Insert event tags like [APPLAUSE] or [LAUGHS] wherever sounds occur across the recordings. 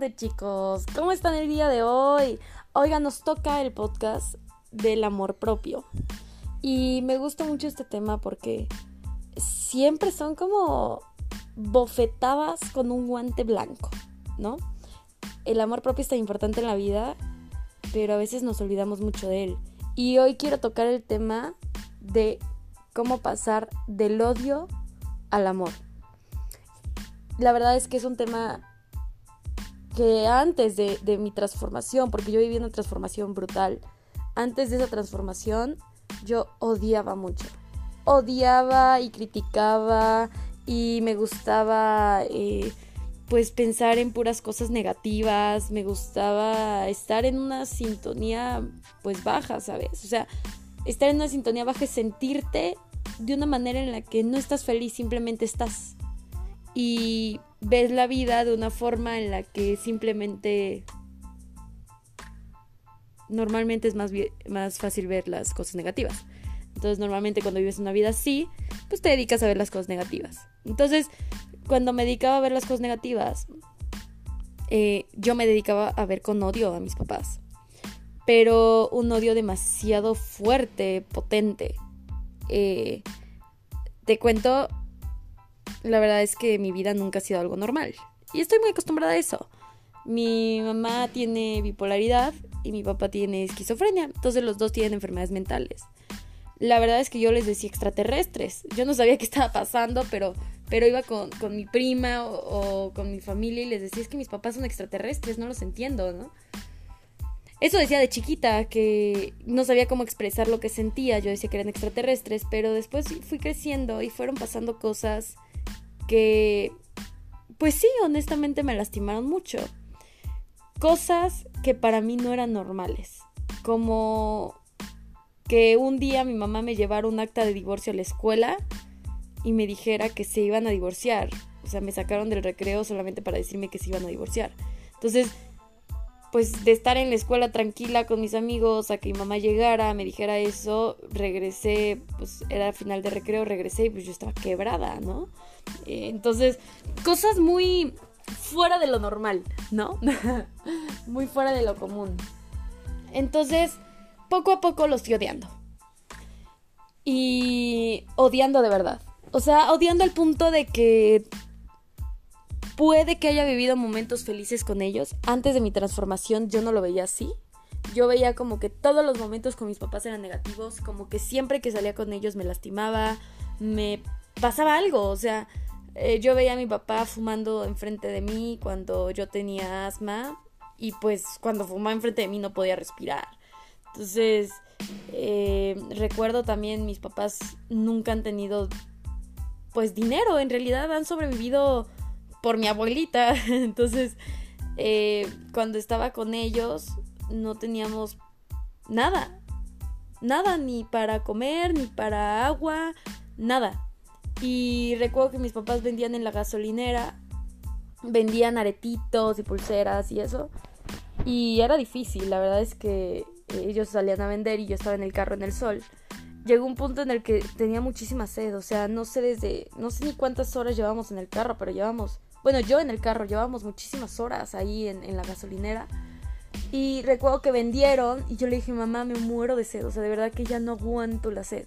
onda chicos? ¿Cómo están el día de hoy? Oiga, nos toca el podcast del amor propio. Y me gusta mucho este tema porque siempre son como bofetadas con un guante blanco, ¿no? El amor propio es tan importante en la vida, pero a veces nos olvidamos mucho de él. Y hoy quiero tocar el tema de cómo pasar del odio al amor. La verdad es que es un tema que antes de, mi transformación, porque yo viví una transformación brutal, antes de esa transformación yo odiaba mucho. Odiaba y criticaba y me gustaba eh, pues pensar en puras cosas negativas, me gustaba estar en una sintonía pues baja, ¿sabes? O sea, estar en una sintonía baja es sentirte de una manera en la que no estás feliz, simplemente estás. Y ves la vida de una forma en la que simplemente normalmente es más, más fácil ver las cosas negativas. Entonces normalmente cuando vives una vida así, pues te dedicas a ver las cosas negativas. Entonces cuando me dedicaba a ver las cosas negativas, eh, yo me dedicaba a ver con odio a mis papás. Pero un odio demasiado fuerte, potente. Eh, te cuento la verdad es que mi vida nunca ha sido algo normal. Y estoy muy acostumbrada a eso. Mi mamá tiene bipolaridad y mi papá tiene esquizofrenia. Entonces los dos tienen enfermedades mentales. La verdad es que yo les decía extraterrestres. Yo no sabía [LAUGHS] qué estaba pasando, pero, pero iba con, mi prima o, o, con mi familia y les decía, es que mis papás son extraterrestres, no los entiendo, ¿no? Eso decía de chiquita, que no sabía cómo expresar lo que sentía. Yo decía que eran extraterrestres, pero después fui creciendo y fueron pasando cosas que, pues sí, honestamente me lastimaron mucho. Cosas que para mí no eran normales, como que un día mi mamá me llevara un acta de divorcio a la escuela y me dijera que se iban a divorciar. O sea, me sacaron del recreo solamente para decirme que se iban a divorciar. Entonces, pues de estar en la escuela tranquila con mis amigos a que mi mamá llegara, me dijera eso, regresé, pues era final de recreo, regresé y pues yo estaba quebrada, ¿no? Eh, entonces, cosas muy fuera de lo normal, ¿no? [LAUGHS] muy fuera de lo común. Entonces, poco a poco los fui odiando. Y odiando de verdad. O sea, odiando al punto de que Puede que haya vivido momentos felices con ellos. Antes de mi transformación yo no lo veía así. Yo veía como que todos los momentos con mis papás eran negativos, como que siempre que salía con ellos me lastimaba, me pasaba algo, o sea, eh, yo veía a mi papá fumando enfrente de mí cuando yo tenía asma y pues cuando fumaba enfrente de mí no podía respirar. Entonces, eh, recuerdo también mis papás nunca han tenido pues dinero, en realidad han sobrevivido por mi abuelita. [LAUGHS] Entonces, eh, cuando estaba con ellos, no teníamos nada. Nada, ni para comer, ni para agua, nada. Y recuerdo que mis papás vendían en la gasolinera, vendían aretitos y pulseras y eso. Y era difícil, la verdad es que ellos salían a vender y yo estaba en el carro en el sol. Llegó un punto en el que tenía muchísima sed, o sea, no sé desde, no sé ni cuántas horas llevamos en el carro, pero llevamos bueno, yo en el carro llevábamos muchísimas horas ahí en, la gasolinera. Y recuerdo que vendieron y yo le dije, mamá, me muero de sed. O sea, de verdad que ya no aguanto la sed.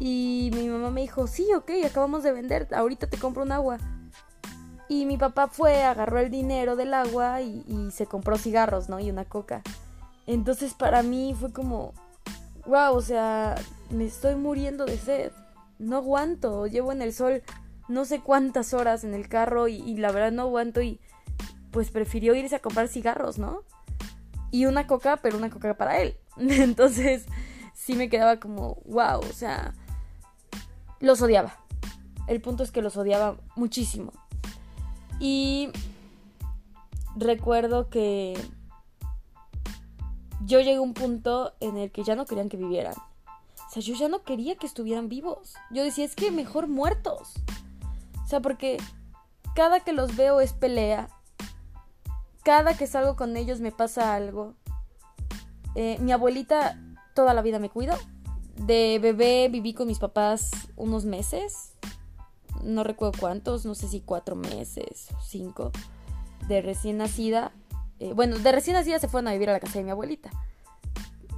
Y mi mamá me dijo, sí, ok, acabamos de vender, ahorita te compro un agua. Y mi papá fue, agarró el dinero del agua y, y se compró cigarros, ¿no? Y una coca. Entonces para mí fue como, wow, o sea, me estoy muriendo de sed. No aguanto, llevo en el sol no sé cuántas horas en el carro y, la verdad no aguanto y pues prefirió irse a comprar cigarros, ¿no? Y una coca, pero una coca para él. [LAUGHS] Entonces sí me quedaba como, wow, o sea, los odiaba. El punto es que los odiaba muchísimo. Y recuerdo que yo llegué a un punto en el que ya no querían que vivieran. O sea, yo ya no quería que estuvieran vivos. Yo decía, es que mejor muertos. O sea, porque cada que los veo es pelea. Cada que salgo con ellos me pasa algo. Eh, mi abuelita toda la vida me cuidó. De bebé viví con mis papás unos meses. No recuerdo cuántos, no sé si cuatro meses o cinco. de recién nacida, eh, bueno, de recién nacida se fueron a vivir a la casa de mi abuelita.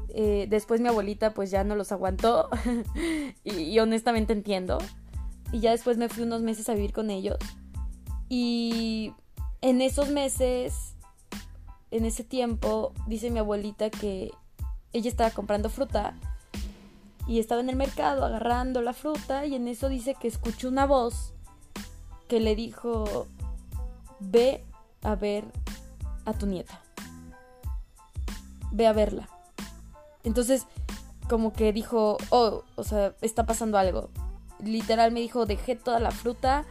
Eh, después mi abuelita pues ya no los aguantó [LAUGHS] y, honestamente entiendo. Y ya después me fui unos meses a vivir con ellos. Y en esos meses, en ese tiempo, dice mi abuelita que ella estaba comprando fruta y estaba en el mercado agarrando la fruta y en eso dice que escuchó una voz que le dijo, ve a ver a tu nieta. Ve a verla. Entonces, como que dijo, oh, o sea, está pasando algo. Literal me dijo, dejé toda la fruta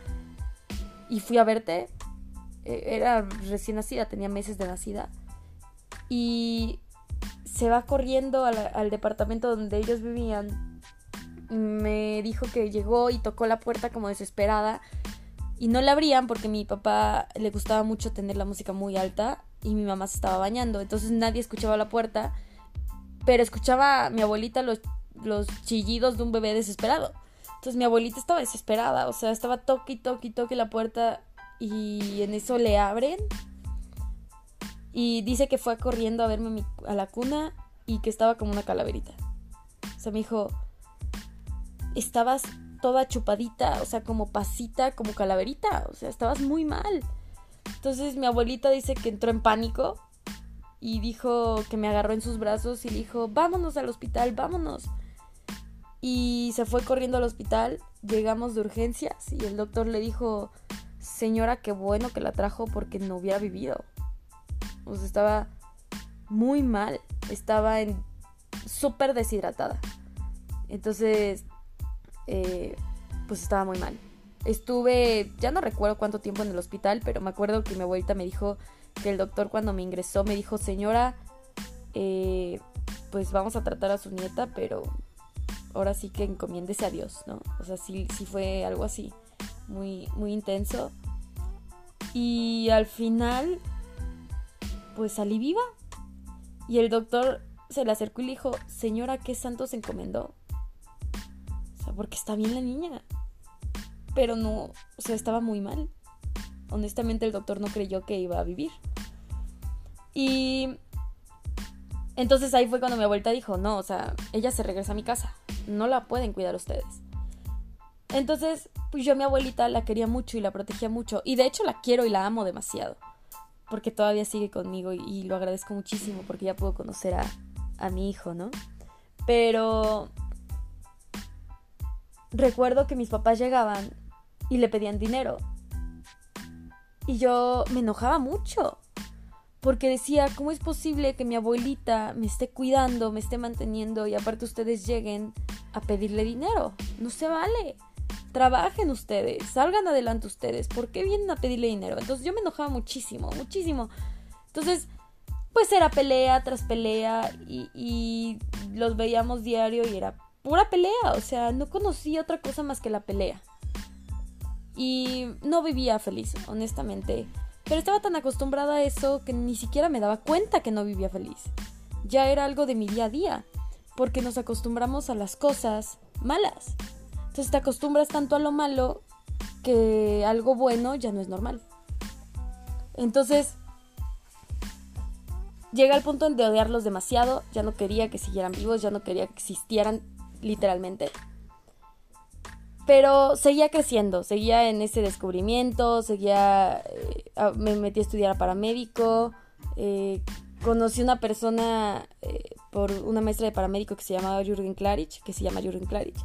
y fui a verte. E, era recién nacida, tenía meses de nacida. Y se va corriendo al, departamento donde ellos vivían. Me dijo que llegó y tocó la puerta como desesperada y no la abrían porque mi papá le gustaba mucho tener la música muy alta y mi mamá se estaba bañando. Entonces nadie escuchaba la puerta, pero escuchaba mi abuelita los, los chillidos de un bebé desesperado. Entonces mi abuelita estaba desesperada, o sea, estaba toque y toque toque la puerta y en eso le abren. Y dice que fue corriendo a verme a la cuna y que estaba como una calaverita. O sea, me dijo, estabas toda chupadita, o sea, como pasita, como calaverita, o sea, estabas muy mal. Entonces mi abuelita dice que entró en pánico y dijo que me agarró en sus brazos y dijo, vámonos al hospital, vámonos. Y se fue corriendo al hospital, llegamos de urgencias y el doctor le dijo, señora, qué bueno que la trajo porque no hubiera vivido. O estaba muy mal, estaba en súper deshidratada. Entonces eh, pues estaba muy mal. Estuve, ya no recuerdo cuánto tiempo en el hospital, pero me acuerdo que mi abuelita me dijo que el doctor cuando me ingresó me dijo, señora, eh, pues vamos a tratar a su nieta, pero ahora sí que encomiéndese a Dios, ¿no? O sea, sí, sí fue algo así, muy, muy intenso. Y al final, pues salí viva. Y el doctor se le acercó y le dijo, señora, ¿qué santo se encomendó? porque está bien la niña. Pero no, o sea, estaba muy mal. Honestamente el doctor no creyó que iba a vivir. Y entonces ahí fue cuando mi abuelita dijo, no, o sea, ella se regresa a mi casa, no la pueden cuidar ustedes. Entonces, pues yo a mi abuelita la quería mucho y la protegía mucho. Y de hecho la quiero y la amo demasiado. Porque todavía sigue conmigo y, lo agradezco muchísimo porque ya puedo conocer a, a mi hijo, ¿no? Pero recuerdo que mis papás llegaban y le pedían dinero. Y yo me enojaba mucho. Porque decía, ¿cómo es posible que mi abuelita me esté cuidando, me esté manteniendo y aparte ustedes lleguen a pedirle dinero? No se vale. Trabajen ustedes, salgan adelante ustedes. ¿Por qué vienen a pedirle dinero? Entonces yo me enojaba muchísimo, muchísimo. Entonces, pues era pelea tras pelea y, y los veíamos diario y era pura pelea, o sea, no conocía otra cosa más que la pelea. Y no vivía feliz, honestamente. Pero estaba tan acostumbrada a eso que ni siquiera me daba cuenta que no vivía feliz. Ya era algo de mi día a día, porque nos acostumbramos a las cosas malas. Entonces te acostumbras tanto a lo malo que algo bueno ya no es normal. Entonces, llega al punto de odiarlos demasiado, ya no quería que siguieran vivos, ya no quería que existieran literalmente. Pero seguía creciendo, seguía en ese descubrimiento, seguía, eh, me metí a estudiar a paramédico, eh, conocí una persona eh, por una maestra de paramédico que se llamaba Jürgen Klarich, que se llama Jürgen Klarich.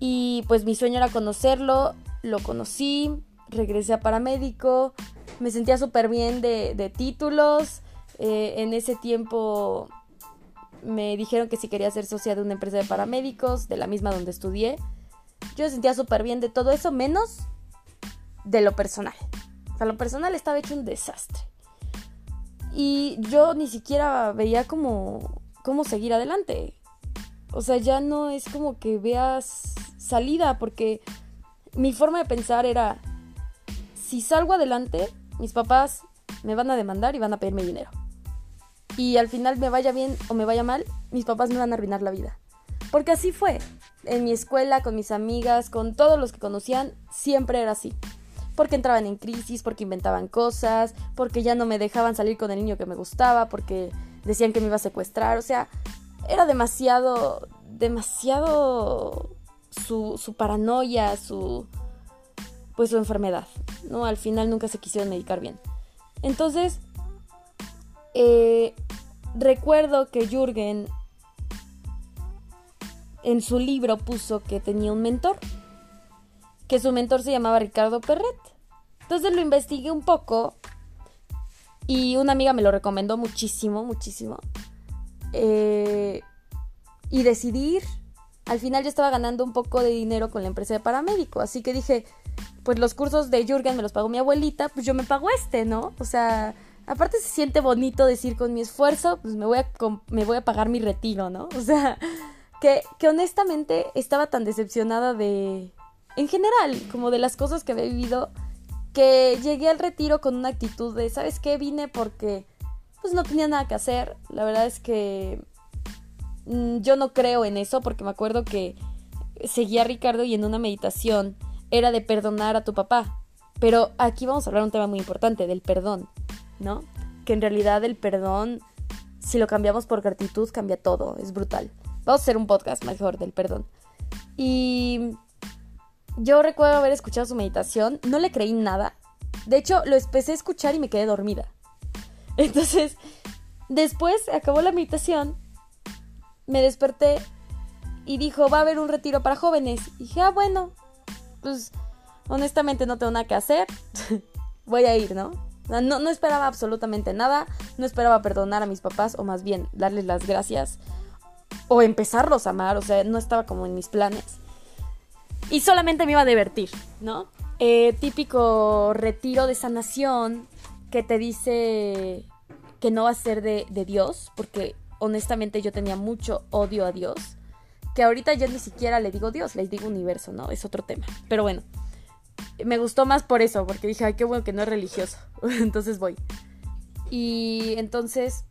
Y pues mi sueño era conocerlo, lo conocí, regresé a paramédico, me sentía súper bien de, de títulos, en ese tiempo me dijeron que si quería ser socia de una empresa de paramédicos, de la misma donde estudié. Yo me sentía súper bien de todo eso, menos de lo personal. O sea, lo personal estaba hecho un desastre. Y yo ni siquiera veía cómo, cómo seguir adelante. O sea, ya no es como que veas salida, porque mi forma de pensar era, si salgo adelante, mis papás me van a demandar y van a pedirme dinero y al final me vaya bien o me vaya mal, mis papás me van a arruinar la vida. Porque así fue. En mi escuela, con mis amigas, con todos los que conocían, siempre era así. porque entraban en crisis, porque inventaban cosas, porque ya no me dejaban salir con el niño que me gustaba, porque decían que me iba a secuestrar, o sea, era demasiado, demasiado su, su paranoia, su, pues su enfermedad, ¿no? Al final nunca se quisieron medicar bien. Entonces, eh, recuerdo que Jürgen en su libro puso que tenía un mentor, que su mentor se llamaba Ricardo Perret. Entonces lo investigué un poco y una amiga me lo recomendó muchísimo, muchísimo. Eh, y decidí ir. Al final yo estaba ganando un poco de dinero con la empresa de paramédico, así que dije, pues los cursos de Jürgen me los pagó mi abuelita, pues yo me pago este, ¿no? O sea, aparte se siente bonito decir con mi esfuerzo, pues me voy a, me voy a pagar mi retiro, ¿no? O sea, que, honestamente estaba tan decepcionada de, en general, como de las cosas que había vivido, que llegué al retiro con una actitud de, ¿sabes qué? Vine porque pues no tenía nada que hacer. La verdad es que mm, yo no creo en eso porque me acuerdo que seguía a Ricardo y en una meditación era de perdonar a tu papá. Pero aquí vamos a hablar un tema muy importante, del perdón, ¿no? Que en realidad el perdón, si lo cambiamos por gratitud, cambia todo, es brutal. Vamos a hacer un podcast mejor del perdón. Y yo recuerdo haber escuchado su meditación, no le creí nada. De hecho, lo empecé a escuchar y me quedé dormida. [LAUGHS] Entonces, después acabó la meditación, me desperté y dijo, va a haber un retiro para jóvenes. Dije, ah, bueno, pues honestamente no tengo nada que hacer, [LAUGHS] voy a ir, ¿no? ¿no? No esperaba absolutamente nada, no esperaba perdonar a mis papás o más bien darles las gracias o empezarlos a amar, o sea, no estaba como en mis planes y solamente me iba a divertir, ¿no? Eh, típico retiro de sanación que te dice que no va a ser de, de, Dios, porque honestamente yo tenía mucho odio a Dios, que ahorita yo ni siquiera le digo Dios, le digo universo, ¿no? Es otro tema. Pero bueno, me gustó más por eso, porque dije, ay, qué bueno que no es religioso. [LAUGHS] entonces voy. Y entonces,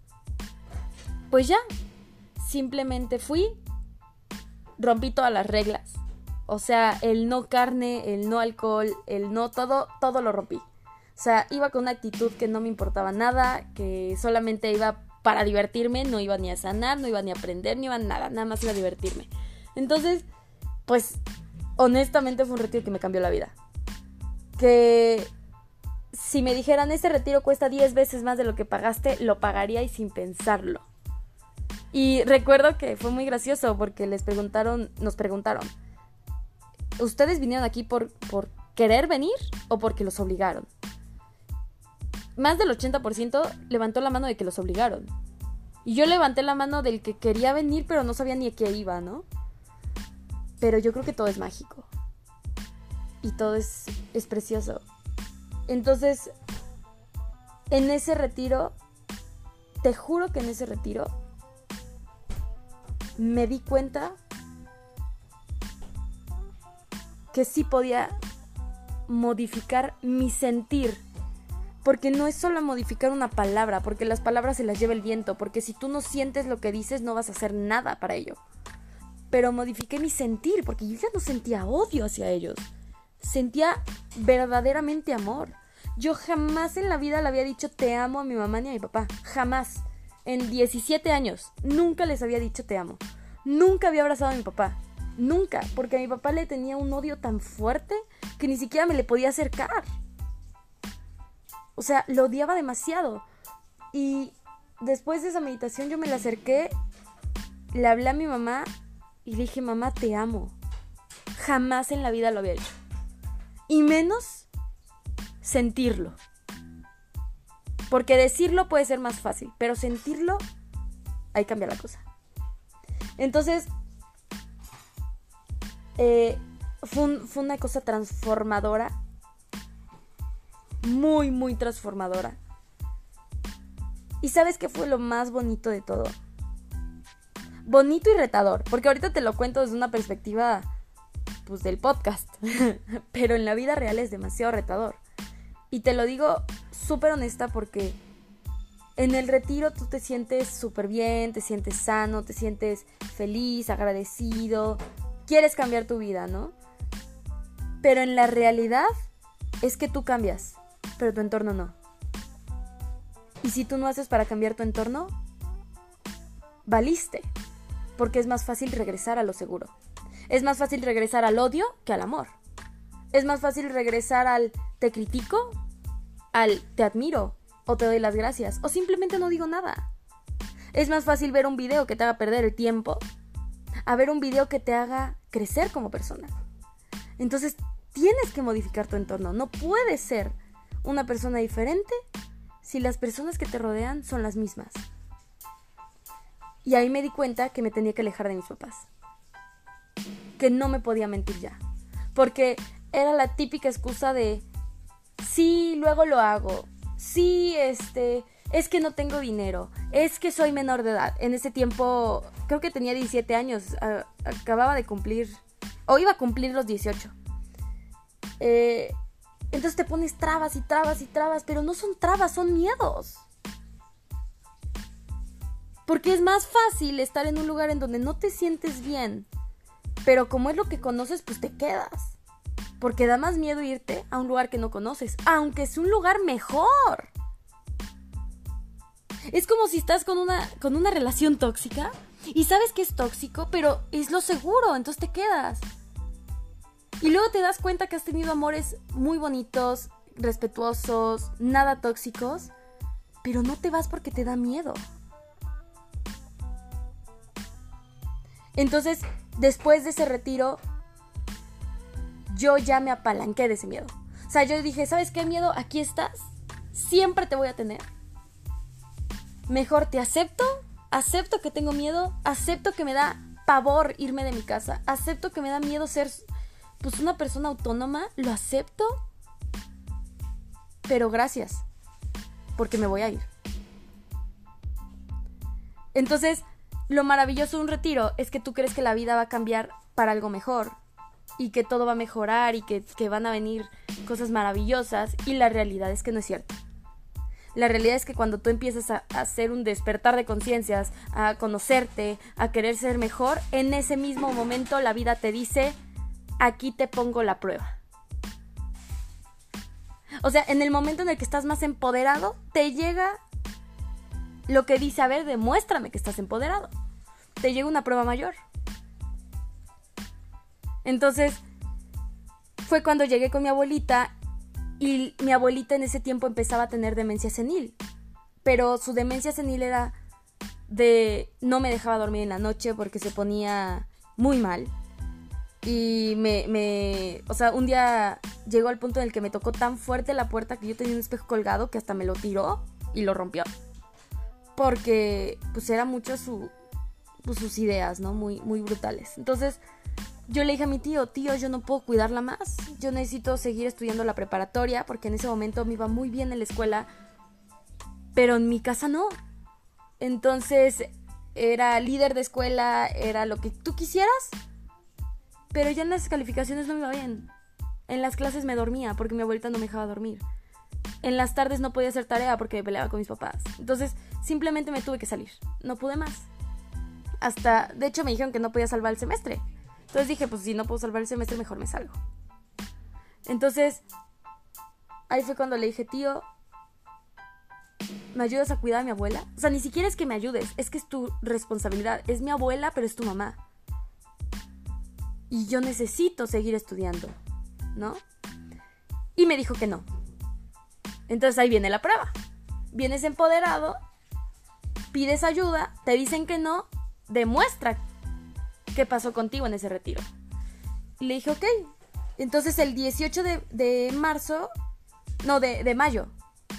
pues ya, simplemente fui, rompí todas las reglas o sea, el no carne, el no alcohol, el no todo, todo lo rompí. O sea, iba con una actitud que no me importaba nada, que solamente iba para divertirme, no iba ni a sanar, no iba ni a aprender, ni iba a nada, nada más iba a divertirme. Entonces, pues, honestamente fue un retiro que me cambió la vida. Que si me dijeran, ese retiro cuesta 10 veces más de lo que pagaste, lo pagaría sin pensarlo. Y recuerdo que fue muy gracioso porque les preguntaron, nos preguntaron, ¿ustedes vinieron aquí por, por querer venir o porque los obligaron? Más del 80% levantó la mano de que los obligaron. Y yo levanté la mano del que quería venir pero no sabía ni a qué iba, ¿no? Pero yo creo que todo es mágico. Y todo es, es precioso. Entonces, en ese retiro, te juro que en ese retiro, me di cuenta que sí podía modificar mi sentir. Porque no es solo modificar una palabra, porque las palabras se las lleva el viento, porque si tú no sientes lo que dices no vas a hacer nada para ello. Pero modifiqué mi sentir, porque yo ya no sentía odio hacia ellos. Sentía verdaderamente amor. Yo jamás en la vida le había dicho te amo a mi mamá ni a mi papá. Jamás. En 17 años. Nunca les había dicho te amo. Nunca había abrazado a mi papá. Nunca, porque a mi papá le tenía un odio tan fuerte que ni siquiera me le podía acercar. O sea, lo odiaba demasiado. Y después de esa meditación yo me le acerqué, le hablé a mi mamá y le dije, mamá, te amo. Jamás en la vida lo había hecho. Y menos sentirlo. Porque decirlo puede ser más fácil, pero sentirlo, ahí cambia la cosa. Entonces, eh, fue, una cosa transformadora. Muy, muy transformadora. ¿Y sabes qué fue lo más bonito de todo? Bonito y retador, porque ahorita te lo cuento desde una perspectiva pues del podcast, [LAUGHS] pero en la vida real es demasiado retador. Y te lo digo súper honesta porque en el retiro tú te sientes súper bien, te sientes sano, te sientes feliz, agradecido, quieres cambiar tu vida, ¿no? Pero en la realidad es que tú cambias, pero tu entorno no. Y si tú no haces para cambiar tu entorno, valiste, porque es más fácil regresar a lo seguro. Es más fácil regresar al odio que al amor. Es más fácil regresar al te critico, al te admiro, o te doy las gracias, o simplemente no digo nada. Es más fácil ver un video que te haga perder el tiempo a ver un video que te haga crecer como persona. Entonces, tienes que modificar tu entorno. No puedes ser una persona diferente si las personas que te rodean son las mismas. Y ahí me di cuenta que me tenía que alejar de mis papás. Que no me podía mentir ya. Porque era la típica excusa de, sí, luego lo hago. Sí, este, es que no tengo dinero. Es que soy menor de edad. En ese tiempo, creo que tenía 17 años. acababa de cumplir, o iba a cumplir los 18. Eh, entonces te pones trabas y trabas y trabas, pero no son trabas, son miedos. Porque es más fácil estar en un lugar en donde no te sientes bien, pero como es lo que conoces, pues te quedas. Porque da más miedo irte a un lugar que no conoces, aunque es un lugar mejor. Es como si estás con una, con una relación tóxica y sabes que es tóxico, pero es lo seguro, entonces te quedas. Y luego te das cuenta que has tenido amores muy bonitos, respetuosos, nada tóxicos, pero no te vas porque te da miedo. Entonces, después de ese retiro, yo ya me apalanqué de ese miedo. O sea, yo dije, ¿sabes qué miedo? Aquí estás. Siempre te voy a tener. Mejor te acepto, acepto que tengo miedo, acepto que me da pavor irme de mi casa, acepto que me da miedo ser pues una persona autónoma, lo acepto, pero gracias, porque me voy a ir. Entonces, lo maravilloso de un retiro es que tú crees que la vida va a cambiar para algo mejor y que todo va a mejorar y que, que van a venir cosas maravillosas y la realidad es que no es cierto. La realidad es que cuando tú empiezas a, hacer un despertar de conciencias, a conocerte, a querer ser mejor, en ese mismo momento la vida te dice, aquí te pongo la prueba. O sea, en el momento en el que estás más empoderado, te llega lo que dice, a ver, demuéstrame que estás empoderado. Te llega una prueba mayor. Entonces, fue cuando llegué con mi abuelita y mi abuelita en ese tiempo empezaba a tener demencia senil. Pero su demencia senil era de no me dejaba dormir en la noche porque se ponía muy mal. Y me, o sea, un día llegó al punto en el que me tocó tan fuerte la puerta que yo tenía un espejo colgado que hasta me lo tiró y lo rompió. Porque, pues, era mucho su, pues, sus ideas, ¿no? Muy, muy brutales. Entonces, yo le dije a mi tío, tío, yo no puedo cuidarla más. Yo necesito seguir estudiando la preparatoria porque en ese momento me iba muy bien en la escuela, pero en mi casa no. Entonces era líder de escuela, era lo que tú quisieras, pero ya en las calificaciones no me iba bien. En las clases me dormía porque mi abuelita no me dejaba dormir. En las tardes no podía hacer tarea porque peleaba con mis papás. Entonces simplemente me tuve que salir. No pude más. Hasta, de hecho me dijeron que no podía salvar el semestre. Entonces dije, pues si no puedo salvar el semestre, mejor me salgo. Entonces, ahí fue cuando le dije, tío, ¿me ayudas a cuidar a mi abuela? O sea, ni siquiera es que me ayudes, es que es tu responsabilidad. Es mi abuela, pero es tu mamá. Y yo necesito seguir estudiando, ¿no? Y me dijo que no. Entonces ahí viene la prueba. Vienes empoderado, pides ayuda, te dicen que no, demuestra qué pasó contigo en ese retiro. Y le dije, ok. Entonces el 18 de, marzo, no, de, de mayo.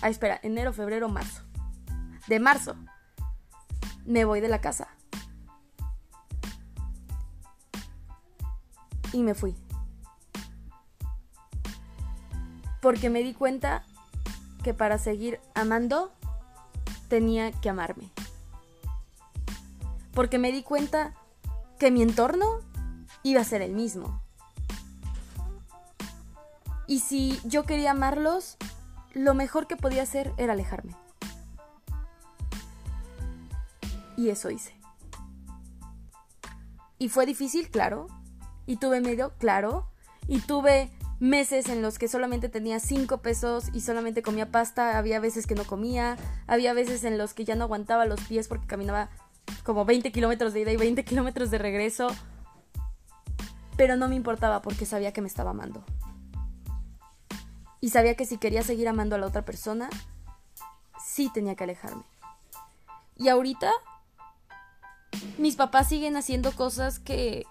Ah, espera, enero, febrero, marzo. De marzo. Me voy de la casa. Y me fui. Porque me di cuenta que para seguir amando tenía que amarme. Porque me di cuenta que mi entorno iba a ser el mismo. Y si yo quería amarlos, lo mejor que podía hacer era alejarme. Y eso hice. Y fue difícil, claro. Y tuve miedo, claro. Y tuve meses en los que solamente tenía 5 pesos y solamente comía pasta, había veces que no comía, había veces en los que ya no aguantaba los pies porque caminaba como 20 kilómetros de ida y 20 kilómetros de regreso, pero no me importaba porque sabía que me estaba amando. Y sabía que si quería seguir amando a la otra persona, sí tenía que alejarme. Y ahorita mis papás siguen haciendo cosas que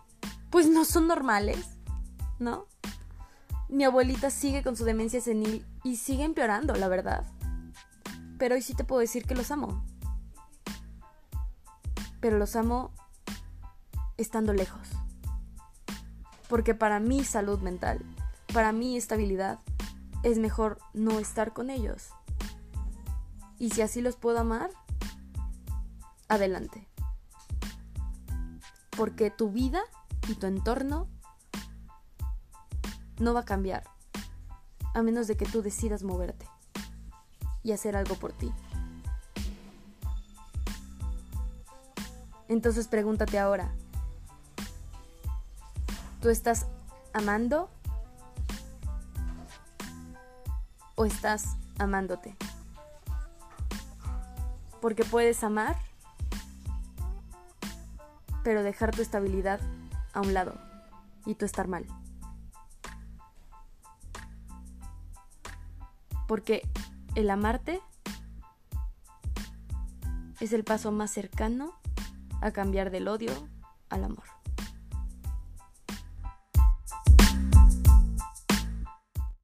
pues no son normales, ¿no? Mi abuelita sigue con su demencia senil y sigue empeorando, la verdad. Pero hoy sí te puedo decir que los amo. Pero los amo estando lejos. Porque para mi salud mental, para mi estabilidad, es mejor no estar con ellos. Y si así los puedo amar, adelante. Porque tu vida y tu entorno no va a cambiar a menos de que tú decidas moverte y hacer algo por ti. Entonces pregúntate ahora, ¿tú estás amando o estás amándote? Porque puedes amar, pero dejar tu estabilidad a un lado y tú estar mal. Porque el amarte es el paso más cercano a cambiar del odio al amor.